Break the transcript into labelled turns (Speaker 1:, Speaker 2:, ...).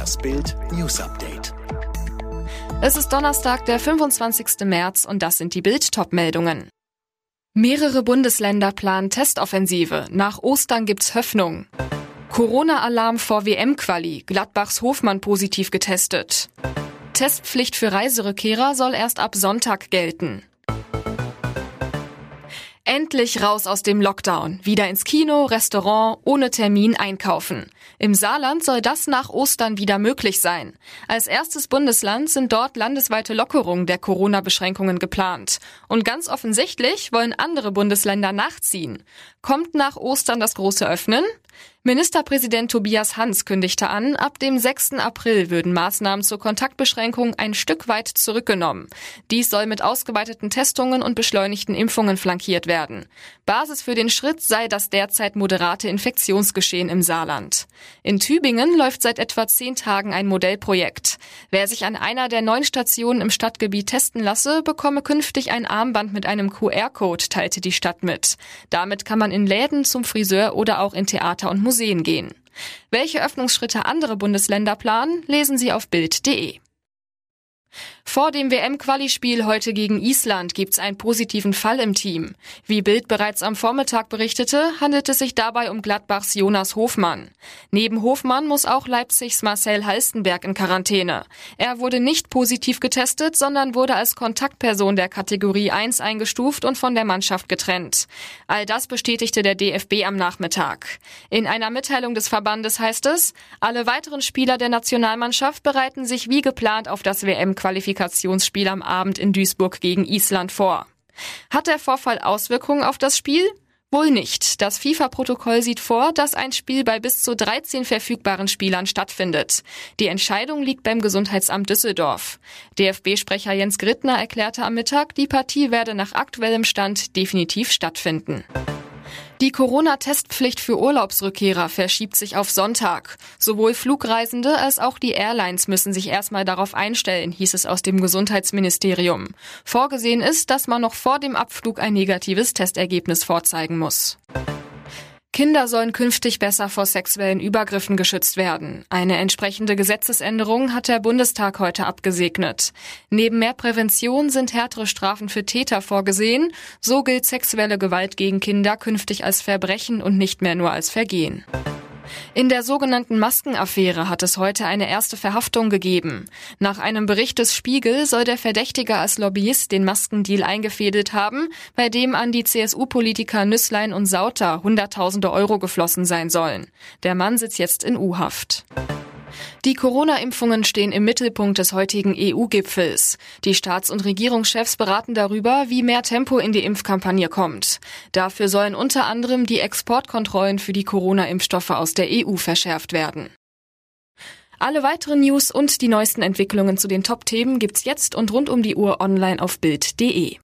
Speaker 1: Das Bild News Update.
Speaker 2: Es ist Donnerstag, der 25. März und das sind die Bild-Top-Meldungen. Mehrere Bundesländer planen Testoffensive. Nach Ostern gibt's Hoffnung. Corona-Alarm vor WM-Quali. Gladbachs Hofmann positiv getestet. Testpflicht für Reiserückkehrer soll erst ab Sonntag gelten. Endlich raus aus dem Lockdown. Wieder ins Kino, Restaurant, ohne Termin einkaufen. Im Saarland soll das nach Ostern wieder möglich sein. Als erstes Bundesland sind dort landesweite Lockerungen der Corona-Beschränkungen geplant. Und ganz offensichtlich wollen andere Bundesländer nachziehen. Kommt nach Ostern das große Öffnen? Ministerpräsident Tobias Hans kündigte an, ab dem 6. April würden Maßnahmen zur Kontaktbeschränkung ein Stück weit zurückgenommen. Dies soll mit ausgeweiteten Testungen und beschleunigten Impfungen flankiert werden. Basis für den Schritt sei das derzeit moderate Infektionsgeschehen im Saarland. In Tübingen läuft seit etwa zehn Tagen ein Modellprojekt. Wer sich an einer der neun Stationen im Stadtgebiet testen lasse, bekomme künftig ein Armband mit einem QR-Code, teilte die Stadt mit. Damit kann man in Läden, zum Friseur oder auch in Theater und Museen gehen. Welche Öffnungsschritte andere Bundesländer planen, lesen Sie auf Bild.de. Vor dem WM-Quali-Spiel heute gegen Island gibt es einen positiven Fall im Team. Wie Bild bereits am Vormittag berichtete, handelt es sich dabei um Gladbachs Jonas Hofmann. Neben Hofmann muss auch Leipzigs Marcel Halstenberg in Quarantäne. Er wurde nicht positiv getestet, sondern wurde als Kontaktperson der Kategorie 1 eingestuft und von der Mannschaft getrennt. All das bestätigte der DFB am Nachmittag. In einer Mitteilung des Verbandes heißt es, alle weiteren Spieler der Nationalmannschaft bereiten sich wie geplant auf das WM-Qualifikationsspiel Qualifikationsspiel am Abend in Duisburg gegen Island vor. Hat der Vorfall Auswirkungen auf das Spiel? Wohl nicht. Das FIFA-Protokoll sieht vor, dass ein Spiel bei bis zu 13 verfügbaren Spielern stattfindet. Die Entscheidung liegt beim Gesundheitsamt Düsseldorf. DFB-Sprecher Jens Grittner erklärte am Mittag, die Partie werde nach aktuellem Stand definitiv stattfinden. Die Corona-Testpflicht für Urlaubsrückkehrer verschiebt sich auf Sonntag. Sowohl Flugreisende als auch die Airlines müssen sich erstmal darauf einstellen, hieß es aus dem Gesundheitsministerium. Vorgesehen ist, dass man noch vor dem Abflug ein negatives Testergebnis vorzeigen muss. Kinder sollen künftig besser vor sexuellen Übergriffen geschützt werden. Eine entsprechende Gesetzesänderung hat der Bundestag heute abgesegnet. Neben mehr Prävention sind härtere Strafen für Täter vorgesehen. So gilt sexuelle Gewalt gegen Kinder künftig als Verbrechen und nicht mehr nur als Vergehen. In der sogenannten Maskenaffäre hat es heute eine erste Verhaftung gegeben. Nach einem Bericht des Spiegel soll der Verdächtige als Lobbyist den Maskendeal eingefädelt haben, bei dem an die CSU-Politiker Nüsslein und Sauter Hunderttausende Euro geflossen sein sollen. Der Mann sitzt jetzt in U-Haft. Die Corona-Impfungen stehen im Mittelpunkt des heutigen EU-Gipfels. Die Staats- und Regierungschefs beraten darüber, wie mehr Tempo in die Impfkampagne kommt. Dafür sollen unter anderem die Exportkontrollen für die Corona-Impfstoffe aus der EU verschärft werden. Alle weiteren News und die neuesten Entwicklungen zu den Top-Themen gibt's jetzt und rund um die Uhr online auf Bild.de.